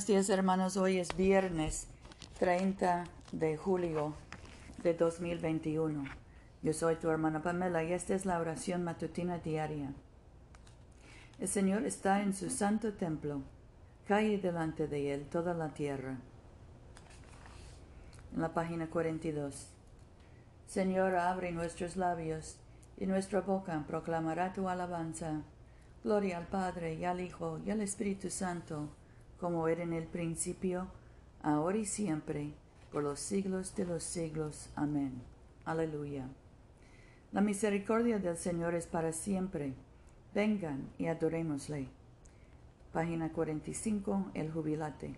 Buenos días hermanos, hoy es viernes 30 de julio de 2021. Yo soy tu hermana Pamela y esta es la oración matutina diaria. El Señor está en su santo templo, cae delante de él toda la tierra. En la página 42. Señor, abre nuestros labios y nuestra boca proclamará tu alabanza. Gloria al Padre y al Hijo y al Espíritu Santo como era en el principio, ahora y siempre, por los siglos de los siglos. Amén. Aleluya. La misericordia del Señor es para siempre. Vengan y adorémosle. Página 45. El jubilate.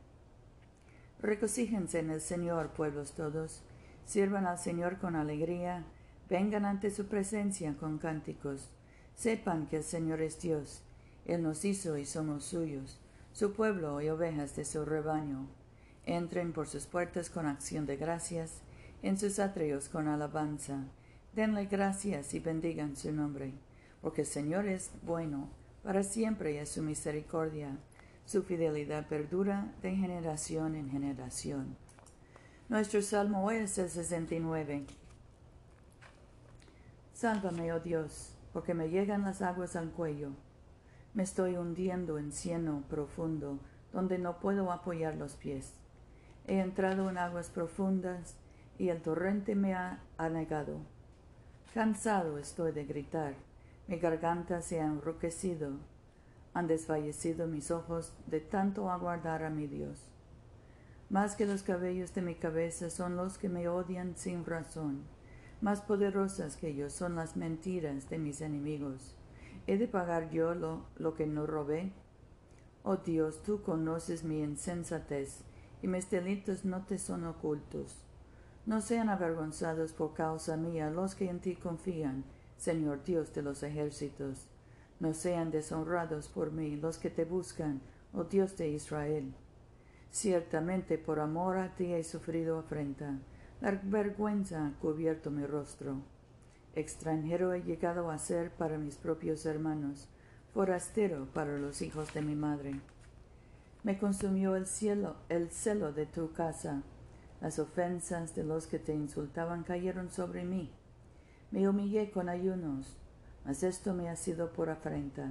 Regocíjense en el Señor, pueblos todos. Sirvan al Señor con alegría. Vengan ante su presencia con cánticos. Sepan que el Señor es Dios. Él nos hizo y somos suyos su pueblo y ovejas de su rebaño. Entren por sus puertas con acción de gracias, en sus atrios con alabanza. Denle gracias y bendigan su nombre, porque el Señor es bueno, para siempre es su misericordia. Su fidelidad perdura de generación en generación. Nuestro salmo es el 69. Sálvame, oh Dios, porque me llegan las aguas al cuello me estoy hundiendo en cieno profundo, donde no puedo apoyar los pies. He entrado en aguas profundas y el torrente me ha anegado. Cansado estoy de gritar, mi garganta se ha enroquecido, han desfallecido mis ojos de tanto aguardar a mi Dios. Más que los cabellos de mi cabeza son los que me odian sin razón, más poderosas que yo son las mentiras de mis enemigos. ¿He de pagar yo lo, que no robé? Oh Dios, tú conoces mi insensatez, y mis delitos no te son ocultos. No sean avergonzados por causa mía los que en ti confían, Señor Dios de los ejércitos. No sean deshonrados por mí los que te buscan, oh Dios de Israel. Ciertamente por amor a ti he sufrido afrenta, la vergüenza ha cubierto mi rostro. Extranjero he llegado a ser para mis propios hermanos, forastero para los hijos de mi madre. Me consumió el cielo, el celo de tu casa. Las ofensas de los que te insultaban cayeron sobre mí. Me humillé con ayunos, mas esto me ha sido por afrenta.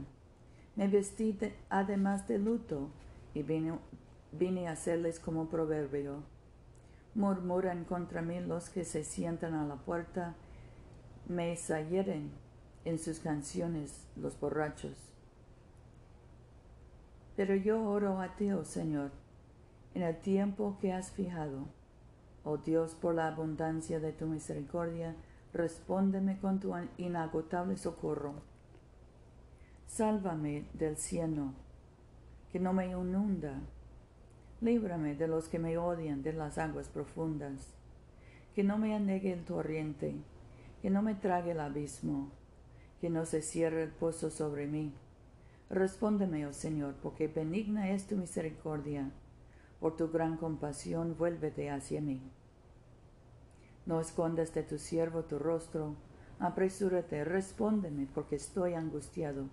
Me vestí además de luto y vine, a hacerles como proverbio. Murmuran contra mí los que se sientan a la puerta me sayeren en sus canciones los borrachos. Pero yo oro a ti, oh Señor, en el tiempo que has fijado. Oh Dios, por la abundancia de tu misericordia, respóndeme con tu inagotable socorro. Sálvame del cieno, que no me inunda. Líbrame de los que me odian de las aguas profundas, que no me anegue el torrente que no me trague el abismo, que no se cierre el pozo sobre mí. Respóndeme, oh Señor, porque benigna es tu misericordia. Por tu gran compasión, vuélvete hacia mí. No escondas de tu siervo tu rostro. Apresúrate, respóndeme, porque estoy angustiado.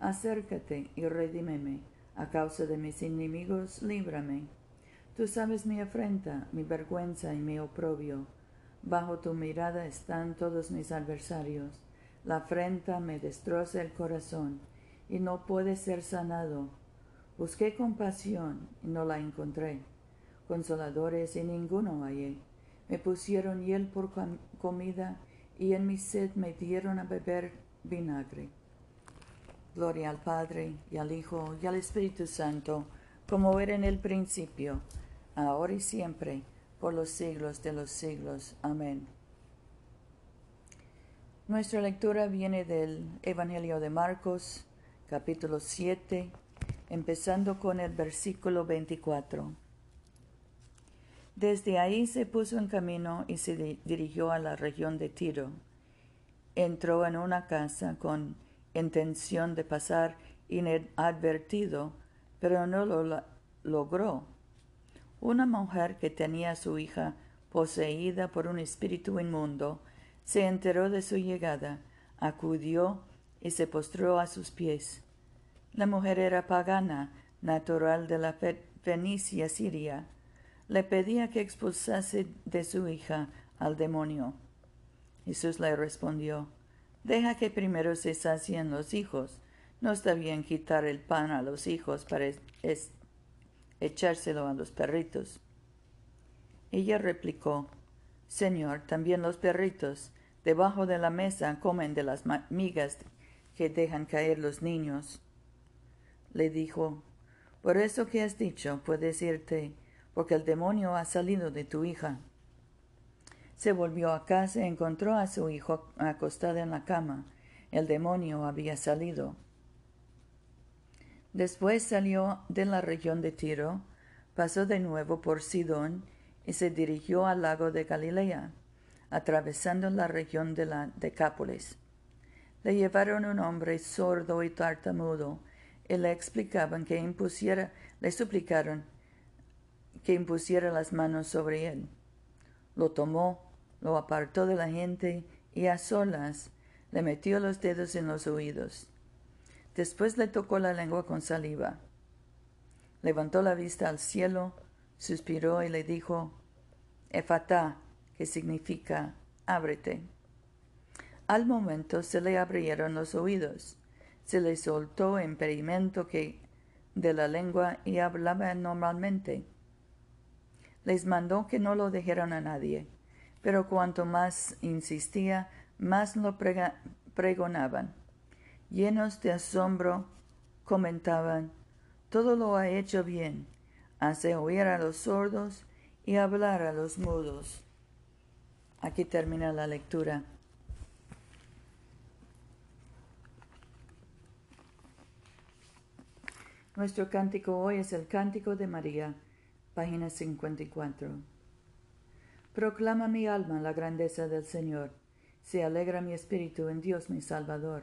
Acércate y redímeme. A causa de mis enemigos, líbrame. Tú sabes mi afrenta, mi vergüenza y mi oprobio Bajo tu mirada están todos mis adversarios. La afrenta me destroza el corazón y no puede ser sanado. Busqué compasión y no la encontré. Consoladores y ninguno hallé. Me pusieron hiel por comida y en mi sed me dieron a beber vinagre. Gloria al Padre y al Hijo y al Espíritu Santo, como era en el principio, ahora y siempre por los siglos de los siglos. Amén. Nuestra lectura viene del Evangelio de Marcos, capítulo 7, empezando con el versículo 24. Desde ahí se puso en camino y se dirigió a la región de Tiro. Entró en una casa con intención de pasar inadvertido, pero no lo logró una mujer que tenía a su hija poseída por un espíritu inmundo se enteró de su llegada, acudió y se postró a sus pies. La mujer era pagana, natural de la Fenicia, Siria, le pedía que expulsase de su hija al demonio. Jesús le respondió, Deja que primero se sacien los hijos. No está bien quitar el pan a los hijos para echárselo a los perritos. Ella replicó, Señor, también los perritos debajo de la mesa comen de las migas que dejan caer los niños. Le dijo, Por eso que has dicho, puedes irte, porque el demonio ha salido de tu hija. Se volvió a casa y encontró a su hijo acostado en la cama. El demonio había salido. Después salió de la región de Tiro, pasó de nuevo por Sidón y se dirigió al lago de Galilea, atravesando la región de la Decápolis. Le llevaron un hombre sordo y tartamudo y le explicaban que impusiera, le suplicaron que impusiera las manos sobre él. Lo tomó, lo apartó de la gente y a solas le metió los dedos en los oídos. Después le tocó la lengua con saliva. Levantó la vista al cielo, suspiró y le dijo, Efatá, que significa ábrete. Al momento se le abrieron los oídos, se le soltó impedimento que de la lengua y hablaba normalmente. Les mandó que no lo dijeran a nadie, pero cuanto más insistía, más lo pregonaban. Llenos de asombro, comentaban, todo lo ha hecho bien, hace oír a los sordos y hablar a los mudos. Aquí termina la lectura. Nuestro cántico hoy es el Cántico de María, página 54. Proclama mi alma la grandeza del Señor. Se alegra mi espíritu en Dios mi Salvador,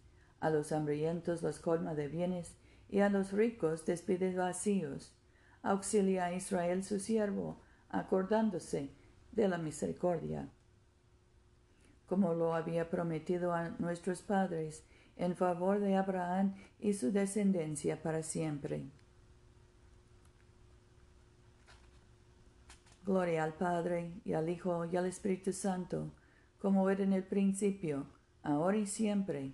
A los hambrientos los colma de bienes y a los ricos despide vacíos. Auxilia a Israel su siervo, acordándose de la misericordia, como lo había prometido a nuestros padres, en favor de Abraham y su descendencia para siempre. Gloria al Padre, y al Hijo, y al Espíritu Santo, como era en el principio, ahora y siempre,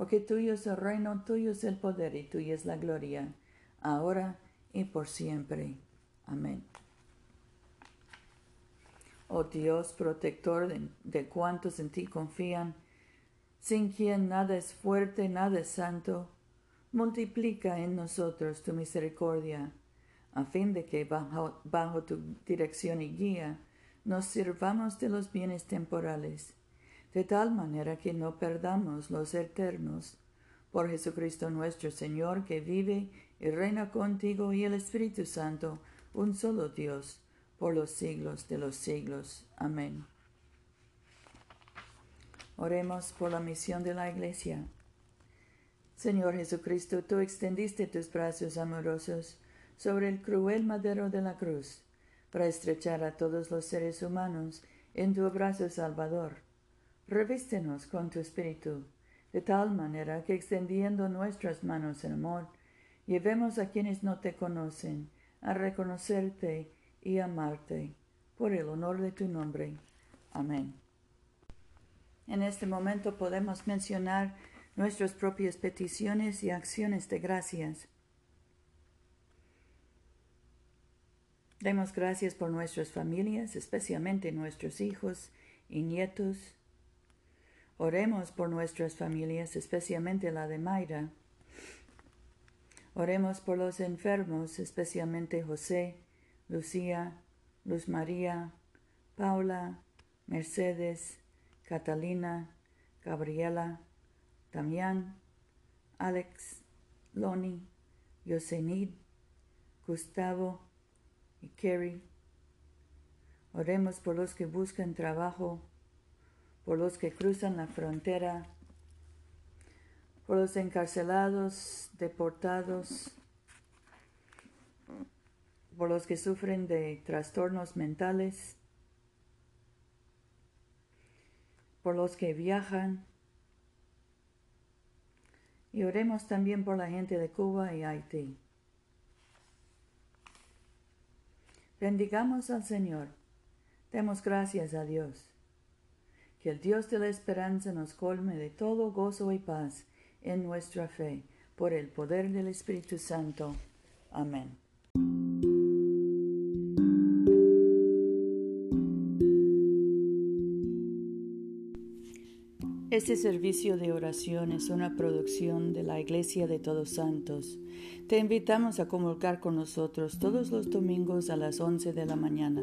porque tuyo es el reino, tuyo es el poder y tuya es la gloria, ahora y por siempre. Amén. Oh Dios, protector de, cuantos en ti confían, sin quien nada es fuerte, nada es santo, multiplica en nosotros tu misericordia, a fin de que bajo, bajo tu dirección y guía nos sirvamos de los bienes temporales, de tal manera que no perdamos los eternos. Por Jesucristo nuestro Señor, que vive y reina contigo y el Espíritu Santo, un solo Dios, por los siglos de los siglos. Amén. Oremos por la misión de la Iglesia. Señor Jesucristo, tú extendiste tus brazos amorosos sobre el cruel madero de la cruz para estrechar a todos los seres humanos en tu abrazo salvador. Revístenos con tu espíritu, de tal manera que extendiendo nuestras manos en amor, llevemos a quienes no te conocen a reconocerte y amarte por el honor de tu nombre. Amén. En este momento podemos mencionar nuestras propias peticiones y acciones de gracias. Demos gracias por nuestras familias, especialmente nuestros hijos y nietos. Oremos por nuestras familias, especialmente la de Mayra. Oremos por los enfermos, especialmente José, Lucía, Luz María, Paula, Mercedes, Catalina, Gabriela, Damián, Alex, Loni, Yosenid, Gustavo y Kerry. Oremos por los que buscan trabajo, por los que cruzan la frontera, por los encarcelados, deportados, por los que sufren de trastornos mentales, por los que viajan. Y oremos también por la gente de Cuba y Haití. Bendigamos al Señor. Demos gracias a Dios. Que el Dios de la esperanza nos colme de todo gozo y paz en nuestra fe, por el poder del Espíritu Santo. Amén. Este servicio de oración es una producción de la Iglesia de Todos Santos. Te invitamos a comulgar con nosotros todos los domingos a las 11 de la mañana